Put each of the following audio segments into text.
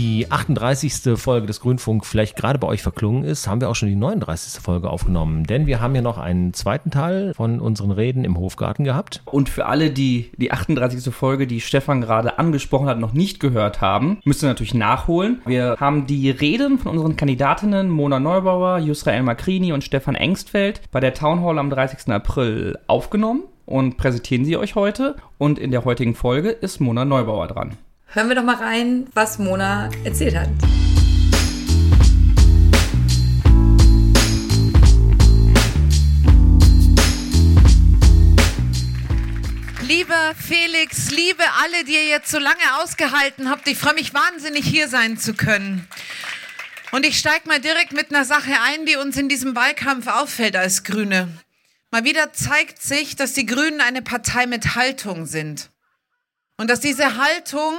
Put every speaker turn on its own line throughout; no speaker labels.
die 38. Folge des Grünfunk vielleicht gerade bei euch verklungen ist, haben wir auch schon die 39. Folge aufgenommen. Denn wir haben ja noch einen zweiten Teil von unseren Reden im Hofgarten gehabt.
Und für alle, die die 38. Folge, die Stefan gerade angesprochen hat, noch nicht gehört haben, müsst ihr natürlich nachholen. Wir haben die Reden von unseren Kandidatinnen Mona Neubauer, Yusra Makrini und Stefan Engstfeld bei der Town Hall am 30. April aufgenommen und präsentieren sie euch heute. Und in der heutigen Folge ist Mona Neubauer dran.
Hören wir doch mal rein, was Mona erzählt hat.
Lieber Felix, liebe alle, die ihr jetzt so lange ausgehalten habt, ich freue mich wahnsinnig, hier sein zu können. Und ich steige mal direkt mit einer Sache ein, die uns in diesem Wahlkampf auffällt als Grüne. Mal wieder zeigt sich, dass die Grünen eine Partei mit Haltung sind. Und dass diese Haltung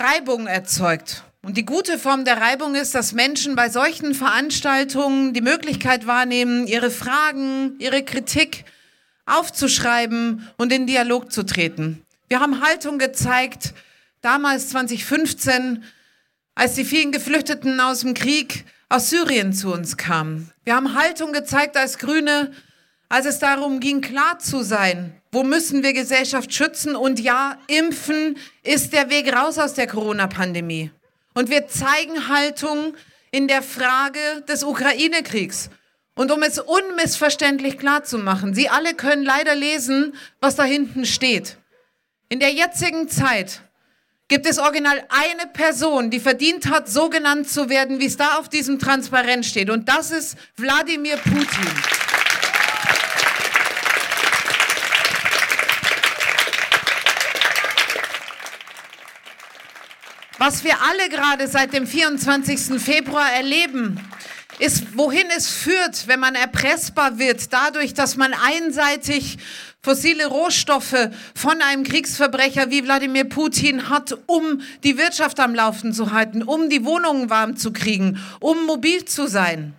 Reibung erzeugt. Und die gute Form der Reibung ist, dass Menschen bei solchen Veranstaltungen die Möglichkeit wahrnehmen, ihre Fragen, ihre Kritik aufzuschreiben und in Dialog zu treten. Wir haben Haltung gezeigt, damals 2015, als die vielen Geflüchteten aus dem Krieg aus Syrien zu uns kamen. Wir haben Haltung gezeigt als Grüne, als es darum ging, klar zu sein, wo müssen wir Gesellschaft schützen? Und ja, impfen ist der Weg raus aus der Corona-Pandemie. Und wir zeigen Haltung in der Frage des Ukraine-Kriegs. Und um es unmissverständlich klar zu machen, Sie alle können leider lesen, was da hinten steht. In der jetzigen Zeit gibt es original eine Person, die verdient hat, so genannt zu werden, wie es da auf diesem Transparent steht. Und das ist Wladimir Putin. Was wir alle gerade seit dem 24. Februar erleben, ist, wohin es führt, wenn man erpressbar wird, dadurch, dass man einseitig fossile Rohstoffe von einem Kriegsverbrecher wie Wladimir Putin hat, um die Wirtschaft am Laufen zu halten, um die Wohnungen warm zu kriegen, um mobil zu sein.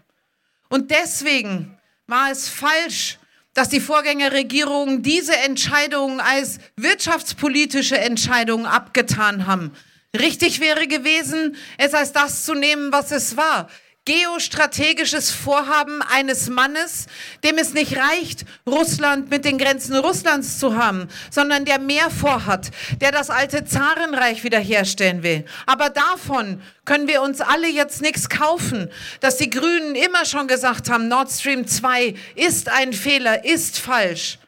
Und deswegen war es falsch, dass die Vorgängerregierungen diese Entscheidungen als wirtschaftspolitische Entscheidungen abgetan haben. Richtig wäre gewesen, es als das zu nehmen, was es war. Geostrategisches Vorhaben eines Mannes, dem es nicht reicht, Russland mit den Grenzen Russlands zu haben, sondern der mehr vorhat, der das alte Zarenreich wiederherstellen will. Aber davon können wir uns alle jetzt nichts kaufen, dass die Grünen immer schon gesagt haben, Nord Stream 2 ist ein Fehler, ist falsch.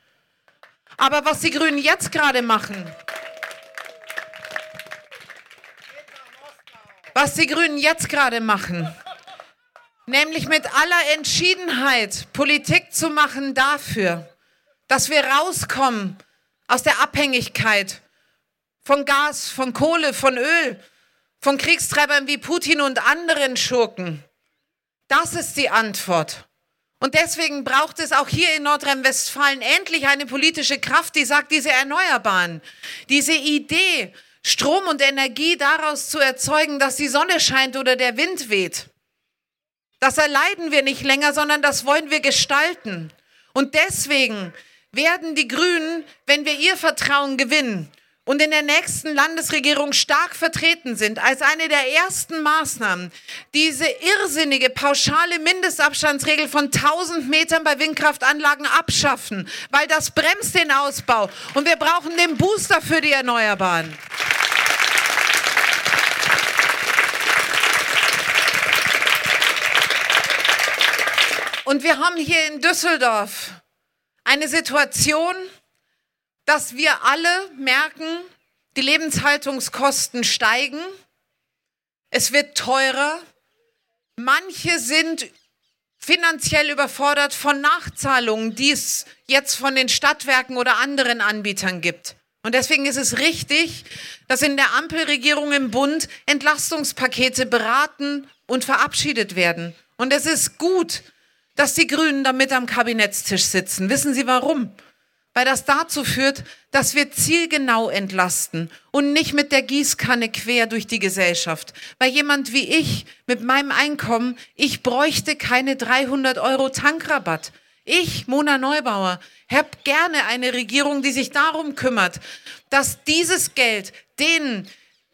Aber was die Grünen jetzt gerade machen, was die Grünen jetzt gerade machen. Nämlich mit aller Entschiedenheit Politik zu machen dafür, dass wir rauskommen aus der Abhängigkeit von Gas, von Kohle, von Öl, von Kriegstreibern wie Putin und anderen Schurken. Das ist die Antwort. Und deswegen braucht es auch hier in Nordrhein-Westfalen endlich eine politische Kraft, die sagt, diese Erneuerbaren, diese Idee, Strom und Energie daraus zu erzeugen, dass die Sonne scheint oder der Wind weht. Das erleiden wir nicht länger, sondern das wollen wir gestalten. Und deswegen werden die Grünen, wenn wir ihr Vertrauen gewinnen, und in der nächsten Landesregierung stark vertreten sind, als eine der ersten Maßnahmen diese irrsinnige pauschale Mindestabstandsregel von 1000 Metern bei Windkraftanlagen abschaffen, weil das bremst den Ausbau und wir brauchen den Booster für die Erneuerbaren. Und wir haben hier in Düsseldorf eine Situation, dass wir alle merken, die Lebenshaltungskosten steigen, es wird teurer, manche sind finanziell überfordert von Nachzahlungen, die es jetzt von den Stadtwerken oder anderen Anbietern gibt. Und deswegen ist es richtig, dass in der Ampelregierung im Bund Entlastungspakete beraten und verabschiedet werden. Und es ist gut, dass die Grünen damit am Kabinettstisch sitzen. Wissen Sie warum? weil das dazu führt, dass wir zielgenau entlasten und nicht mit der Gießkanne quer durch die Gesellschaft. Weil jemand wie ich mit meinem Einkommen, ich bräuchte keine 300 Euro Tankrabatt. Ich, Mona Neubauer, habe gerne eine Regierung, die sich darum kümmert, dass dieses Geld denen,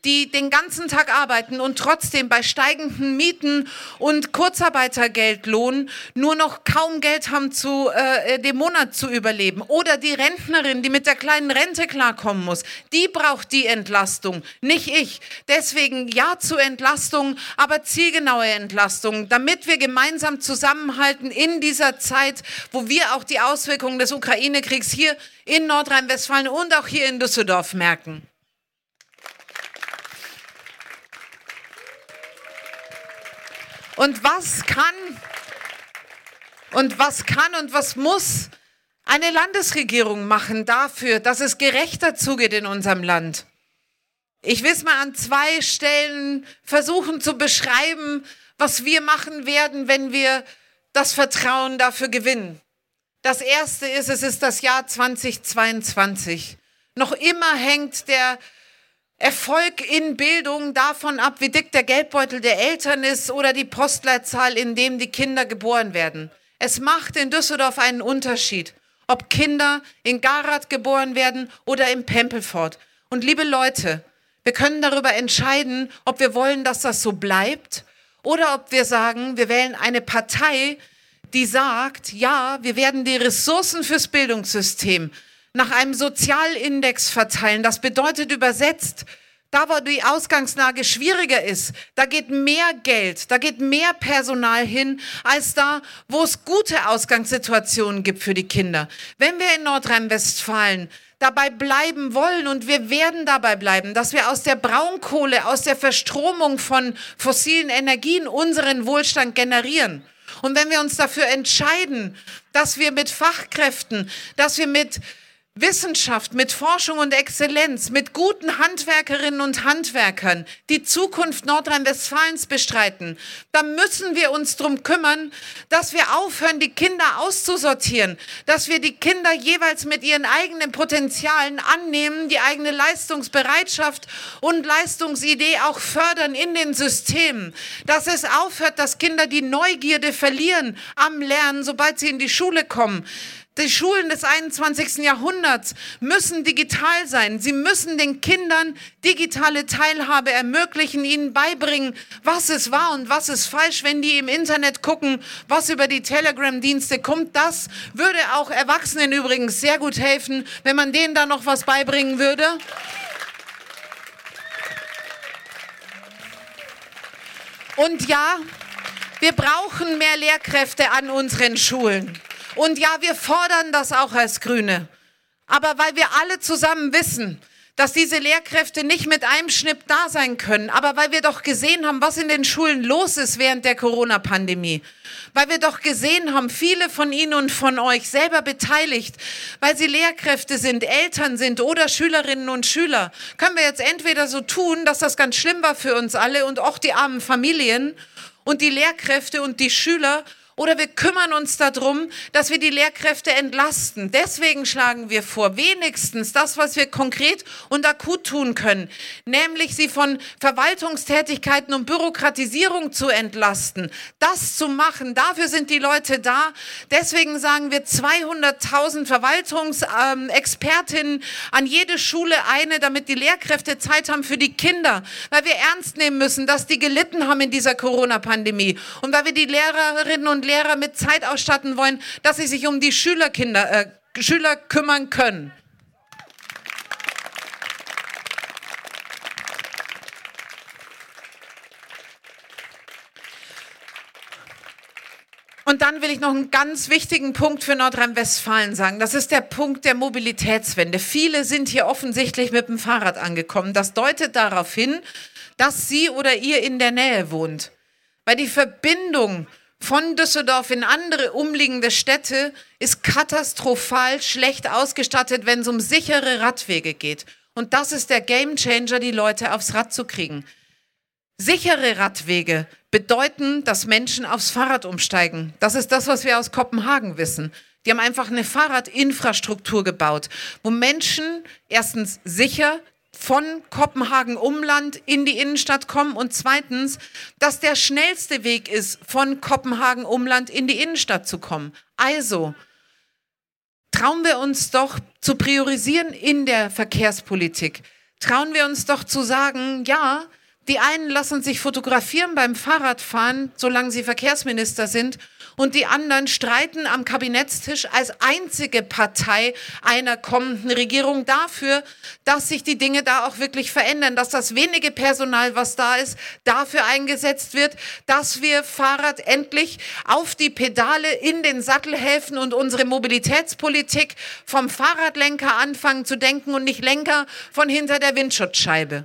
die den ganzen Tag arbeiten und trotzdem bei steigenden Mieten und Kurzarbeitergeldlohn nur noch kaum Geld haben, zu, äh, dem Monat zu überleben. Oder die Rentnerin, die mit der kleinen Rente klarkommen muss. Die braucht die Entlastung, nicht ich. Deswegen ja zu Entlastung, aber zielgenaue Entlastung, damit wir gemeinsam zusammenhalten in dieser Zeit, wo wir auch die Auswirkungen des Ukraine-Kriegs hier in Nordrhein-Westfalen und auch hier in Düsseldorf merken. Und was kann und was kann und was muss eine Landesregierung machen dafür, dass es gerechter zugeht in unserem Land? Ich will es mal an zwei Stellen versuchen zu beschreiben, was wir machen werden, wenn wir das Vertrauen dafür gewinnen. Das erste ist, es ist das Jahr 2022. Noch immer hängt der Erfolg in Bildung davon ab, wie dick der Geldbeutel der Eltern ist oder die Postleitzahl, in dem die Kinder geboren werden. Es macht in Düsseldorf einen Unterschied, ob Kinder in Garath geboren werden oder in Pempelfort. Und liebe Leute, wir können darüber entscheiden, ob wir wollen, dass das so bleibt oder ob wir sagen, wir wählen eine Partei, die sagt, ja, wir werden die Ressourcen fürs Bildungssystem nach einem Sozialindex verteilen. Das bedeutet übersetzt, da wo die Ausgangslage schwieriger ist, da geht mehr Geld, da geht mehr Personal hin, als da, wo es gute Ausgangssituationen gibt für die Kinder. Wenn wir in Nordrhein-Westfalen dabei bleiben wollen und wir werden dabei bleiben, dass wir aus der Braunkohle, aus der Verstromung von fossilen Energien unseren Wohlstand generieren. Und wenn wir uns dafür entscheiden, dass wir mit Fachkräften, dass wir mit Wissenschaft, mit Forschung und Exzellenz, mit guten Handwerkerinnen und Handwerkern die Zukunft Nordrhein-Westfalens bestreiten, dann müssen wir uns darum kümmern, dass wir aufhören, die Kinder auszusortieren, dass wir die Kinder jeweils mit ihren eigenen Potenzialen annehmen, die eigene Leistungsbereitschaft und Leistungsidee auch fördern in den Systemen, dass es aufhört, dass Kinder die Neugierde verlieren am Lernen, sobald sie in die Schule kommen, die Schulen des 21. Jahrhunderts müssen digital sein. Sie müssen den Kindern digitale Teilhabe ermöglichen, ihnen beibringen, was ist wahr und was ist falsch, wenn die im Internet gucken, was über die Telegram-Dienste kommt. Das würde auch Erwachsenen übrigens sehr gut helfen, wenn man denen da noch was beibringen würde. Und ja, wir brauchen mehr Lehrkräfte an unseren Schulen. Und ja, wir fordern das auch als Grüne. Aber weil wir alle zusammen wissen, dass diese Lehrkräfte nicht mit einem Schnipp da sein können, aber weil wir doch gesehen haben, was in den Schulen los ist während der Corona-Pandemie, weil wir doch gesehen haben, viele von Ihnen und von euch selber beteiligt, weil Sie Lehrkräfte sind, Eltern sind oder Schülerinnen und Schüler, können wir jetzt entweder so tun, dass das ganz schlimm war für uns alle und auch die armen Familien und die Lehrkräfte und die Schüler oder wir kümmern uns darum, dass wir die Lehrkräfte entlasten. Deswegen schlagen wir vor, wenigstens das, was wir konkret und akut tun können, nämlich sie von Verwaltungstätigkeiten und Bürokratisierung zu entlasten. Das zu machen, dafür sind die Leute da. Deswegen sagen wir 200.000 Verwaltungsexpertinnen an jede Schule eine, damit die Lehrkräfte Zeit haben für die Kinder, weil wir ernst nehmen müssen, dass die gelitten haben in dieser Corona-Pandemie und weil wir die Lehrerinnen und Lehrer mit Zeit ausstatten wollen, dass sie sich um die Schülerkinder, äh, Schüler kümmern können. Und dann will ich noch einen ganz wichtigen Punkt für Nordrhein-Westfalen sagen. Das ist der Punkt der Mobilitätswende. Viele sind hier offensichtlich mit dem Fahrrad angekommen. Das deutet darauf hin, dass Sie oder ihr in der Nähe wohnt. Weil die Verbindung von Düsseldorf in andere umliegende Städte ist katastrophal schlecht ausgestattet, wenn es um sichere Radwege geht. Und das ist der Gamechanger, die Leute aufs Rad zu kriegen. Sichere Radwege bedeuten, dass Menschen aufs Fahrrad umsteigen. Das ist das, was wir aus Kopenhagen wissen. Die haben einfach eine Fahrradinfrastruktur gebaut, wo Menschen erstens sicher von Kopenhagen Umland in die Innenstadt kommen und zweitens, dass der schnellste Weg ist, von Kopenhagen Umland in die Innenstadt zu kommen. Also, trauen wir uns doch zu priorisieren in der Verkehrspolitik, trauen wir uns doch zu sagen, ja, die einen lassen sich fotografieren beim Fahrradfahren, solange sie Verkehrsminister sind, und die anderen streiten am Kabinettstisch als einzige Partei einer kommenden Regierung dafür, dass sich die Dinge da auch wirklich verändern, dass das wenige Personal, was da ist, dafür eingesetzt wird, dass wir Fahrrad endlich auf die Pedale in den Sattel helfen und unsere Mobilitätspolitik vom Fahrradlenker anfangen zu denken und nicht Lenker von hinter der Windschutzscheibe.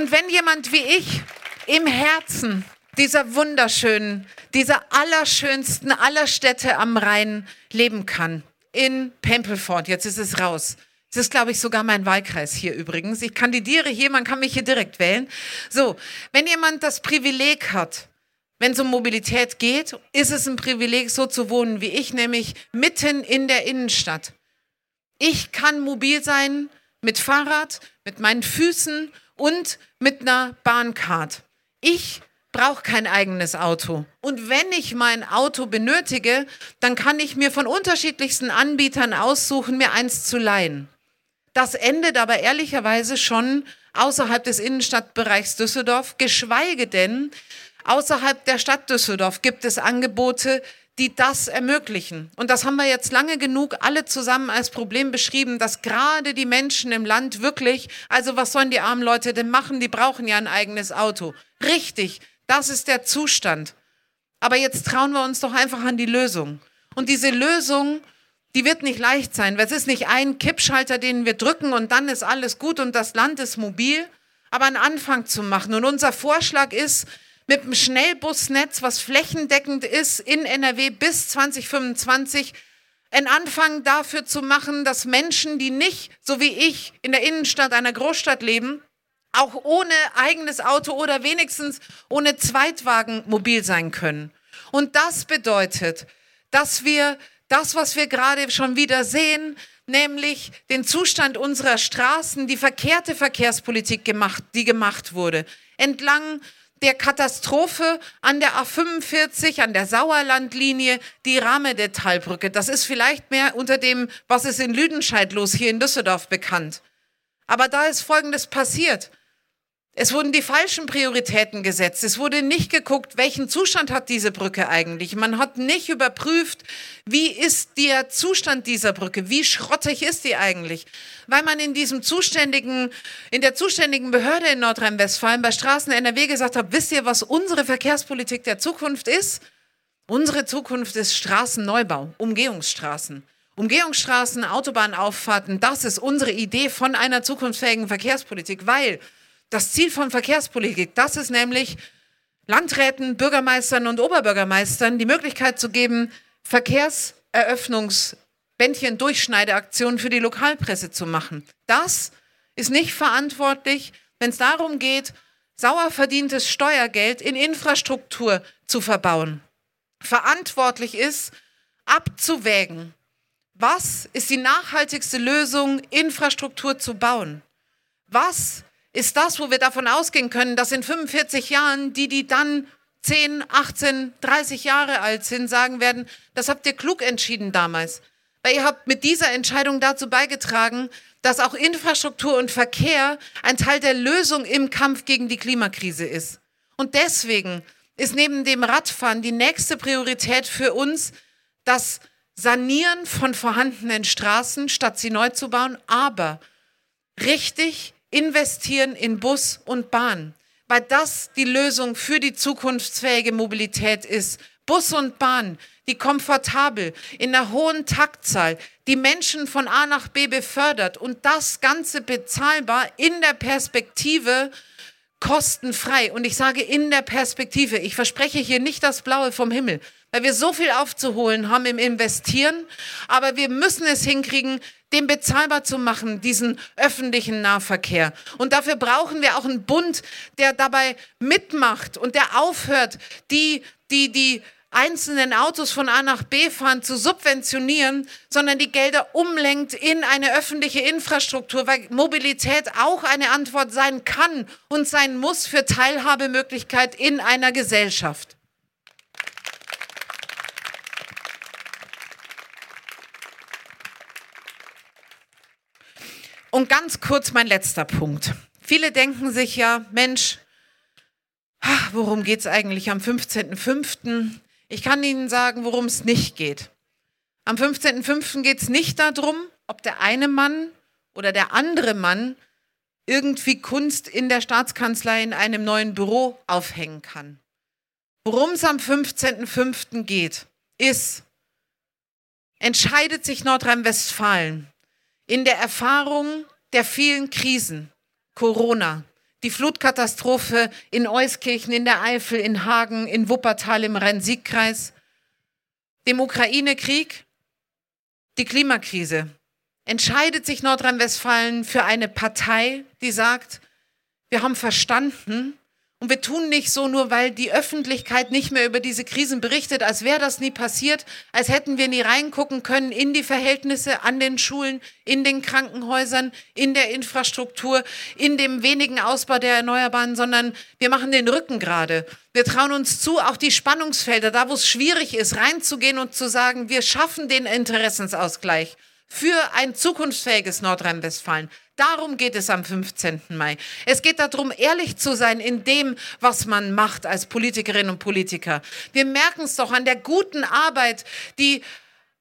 Und wenn jemand wie ich im Herzen dieser wunderschönen, dieser allerschönsten aller Städte am Rhein leben kann, in Pempelfort, jetzt ist es raus. Das ist, glaube ich, sogar mein Wahlkreis hier übrigens. Ich kandidiere hier, man kann mich hier direkt wählen. So, wenn jemand das Privileg hat, wenn es um Mobilität geht, ist es ein Privileg, so zu wohnen wie ich, nämlich mitten in der Innenstadt. Ich kann mobil sein mit Fahrrad, mit meinen Füßen und mit einer Bahncard. Ich brauche kein eigenes Auto. Und wenn ich mein Auto benötige, dann kann ich mir von unterschiedlichsten Anbietern aussuchen, mir eins zu leihen. Das endet aber ehrlicherweise schon außerhalb des Innenstadtbereichs Düsseldorf, geschweige denn außerhalb der Stadt Düsseldorf gibt es Angebote, die das ermöglichen. Und das haben wir jetzt lange genug alle zusammen als Problem beschrieben, dass gerade die Menschen im Land wirklich, also was sollen die armen Leute denn machen? Die brauchen ja ein eigenes Auto. Richtig, das ist der Zustand. Aber jetzt trauen wir uns doch einfach an die Lösung. Und diese Lösung, die wird nicht leicht sein, weil es ist nicht ein Kippschalter, den wir drücken und dann ist alles gut und das Land ist mobil, aber einen Anfang zu machen. Und unser Vorschlag ist, mit dem Schnellbusnetz, was flächendeckend ist in NRW bis 2025, einen Anfang dafür zu machen, dass Menschen, die nicht, so wie ich, in der Innenstadt einer Großstadt leben, auch ohne eigenes Auto oder wenigstens ohne Zweitwagen mobil sein können. Und das bedeutet, dass wir das, was wir gerade schon wieder sehen, nämlich den Zustand unserer Straßen, die verkehrte Verkehrspolitik gemacht, die gemacht wurde, entlang der Katastrophe an der A45, an der Sauerlandlinie, die Rahmedetalbrücke. Das ist vielleicht mehr unter dem, was ist in Lüdenscheid los, hier in Düsseldorf bekannt. Aber da ist Folgendes passiert. Es wurden die falschen Prioritäten gesetzt. Es wurde nicht geguckt, welchen Zustand hat diese Brücke eigentlich. Man hat nicht überprüft, wie ist der Zustand dieser Brücke, wie schrottig ist die eigentlich. Weil man in diesem zuständigen, in der zuständigen Behörde in Nordrhein-Westfalen bei Straßen NRW gesagt hat, wisst ihr, was unsere Verkehrspolitik der Zukunft ist? Unsere Zukunft ist Straßenneubau, Umgehungsstraßen. Umgehungsstraßen, Autobahnauffahrten, das ist unsere Idee von einer zukunftsfähigen Verkehrspolitik, weil das Ziel von Verkehrspolitik, das ist nämlich Landräten, Bürgermeistern und Oberbürgermeistern die Möglichkeit zu geben, Verkehrseröffnungsbändchen, Durchschneideaktionen für die Lokalpresse zu machen. Das ist nicht verantwortlich, wenn es darum geht, sauer verdientes Steuergeld in Infrastruktur zu verbauen. Verantwortlich ist, abzuwägen, was ist die nachhaltigste Lösung, Infrastruktur zu bauen? Was ist das, wo wir davon ausgehen können, dass in 45 Jahren die, die dann 10, 18, 30 Jahre alt sind, sagen werden, das habt ihr klug entschieden damals. Weil ihr habt mit dieser Entscheidung dazu beigetragen, dass auch Infrastruktur und Verkehr ein Teil der Lösung im Kampf gegen die Klimakrise ist. Und deswegen ist neben dem Radfahren die nächste Priorität für uns das Sanieren von vorhandenen Straßen, statt sie neu zu bauen, aber richtig investieren in Bus und Bahn, weil das die Lösung für die zukunftsfähige Mobilität ist. Bus und Bahn, die komfortabel, in einer hohen Taktzahl, die Menschen von A nach B befördert und das Ganze bezahlbar in der Perspektive kostenfrei. Und ich sage in der Perspektive, ich verspreche hier nicht das Blaue vom Himmel, weil wir so viel aufzuholen haben im Investieren, aber wir müssen es hinkriegen, den bezahlbar zu machen, diesen öffentlichen Nahverkehr. Und dafür brauchen wir auch einen Bund, der dabei mitmacht und der aufhört, die, die, die einzelnen Autos von A nach B fahren zu subventionieren, sondern die Gelder umlenkt in eine öffentliche Infrastruktur, weil Mobilität auch eine Antwort sein kann und sein muss für Teilhabemöglichkeit in einer Gesellschaft. Und ganz kurz mein letzter Punkt. Viele denken sich ja, Mensch, worum geht es eigentlich am 15.05.? Ich kann Ihnen sagen, worum es nicht geht. Am 15.05. geht es nicht darum, ob der eine Mann oder der andere Mann irgendwie Kunst in der Staatskanzlei in einem neuen Büro aufhängen kann. Worum es am 15.05. geht, ist, entscheidet sich Nordrhein-Westfalen in der Erfahrung der vielen Krisen, Corona, die Flutkatastrophe in Euskirchen, in der Eifel, in Hagen, in Wuppertal im Rhein-Sieg-Kreis, dem Ukraine-Krieg, die Klimakrise. Entscheidet sich Nordrhein-Westfalen für eine Partei, die sagt, wir haben verstanden, und wir tun nicht so nur, weil die Öffentlichkeit nicht mehr über diese Krisen berichtet, als wäre das nie passiert, als hätten wir nie reingucken können in die Verhältnisse an den Schulen, in den Krankenhäusern, in der Infrastruktur, in dem wenigen Ausbau der Erneuerbaren, sondern wir machen den Rücken gerade. Wir trauen uns zu, auch die Spannungsfelder, da wo es schwierig ist, reinzugehen und zu sagen, wir schaffen den Interessensausgleich für ein zukunftsfähiges Nordrhein-Westfalen. Darum geht es am 15. Mai. Es geht darum, ehrlich zu sein in dem, was man macht als Politikerinnen und Politiker. Wir merken es doch an der guten Arbeit, die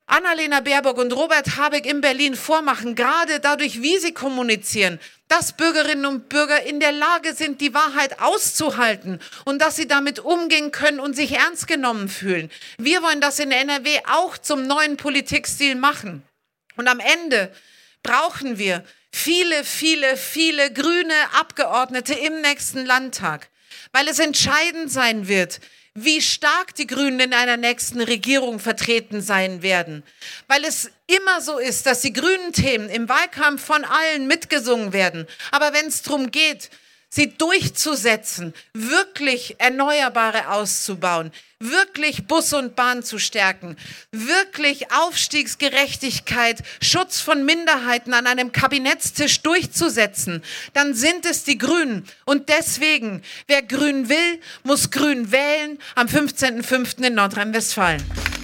Annalena Baerbock und Robert Habeck in Berlin vormachen, gerade dadurch, wie sie kommunizieren, dass Bürgerinnen und Bürger in der Lage sind, die Wahrheit auszuhalten und dass sie damit umgehen können und sich ernst genommen fühlen. Wir wollen das in NRW auch zum neuen Politikstil machen. Und am Ende brauchen wir viele, viele, viele grüne Abgeordnete im nächsten Landtag, weil es entscheidend sein wird, wie stark die Grünen in einer nächsten Regierung vertreten sein werden. Weil es immer so ist, dass die grünen Themen im Wahlkampf von allen mitgesungen werden. Aber wenn es darum geht, sie durchzusetzen, wirklich Erneuerbare auszubauen, wirklich Bus und Bahn zu stärken, wirklich Aufstiegsgerechtigkeit, Schutz von Minderheiten an einem Kabinettstisch durchzusetzen, dann sind es die Grünen. Und deswegen, wer Grün will, muss Grün wählen am 15.05. in Nordrhein-Westfalen.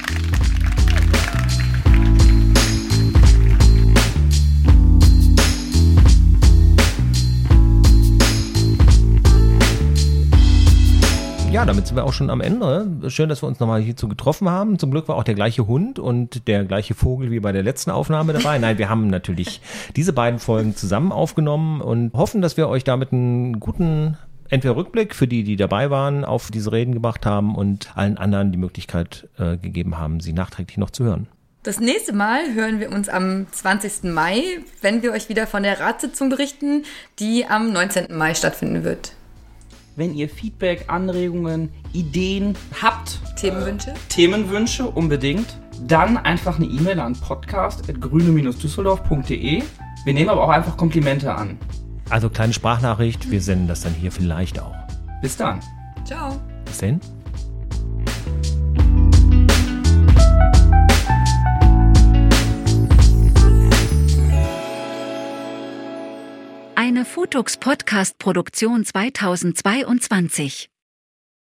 Damit sind wir auch schon am Ende. Schön, dass wir uns nochmal hierzu getroffen haben. Zum Glück war auch der gleiche Hund und der gleiche Vogel wie bei der letzten Aufnahme dabei. Nein, wir haben natürlich diese beiden Folgen zusammen aufgenommen und hoffen, dass wir euch damit einen guten entweder Rückblick für die, die dabei waren, auf diese Reden gemacht haben und allen anderen die Möglichkeit äh, gegeben haben, sie nachträglich noch zu hören.
Das nächste Mal hören wir uns am 20. Mai, wenn wir euch wieder von der Ratssitzung berichten, die am 19. Mai stattfinden wird
wenn ihr Feedback, Anregungen, Ideen habt.
Themenwünsche? Äh,
Themenwünsche unbedingt. Dann einfach eine E-Mail an podcast.grüne-düsseldorf.de. Wir nehmen aber auch einfach Komplimente an.
Also kleine Sprachnachricht, wir senden das dann hier vielleicht auch.
Bis dann.
Ciao.
Bis dann.
Eine Futux Podcast Produktion 2022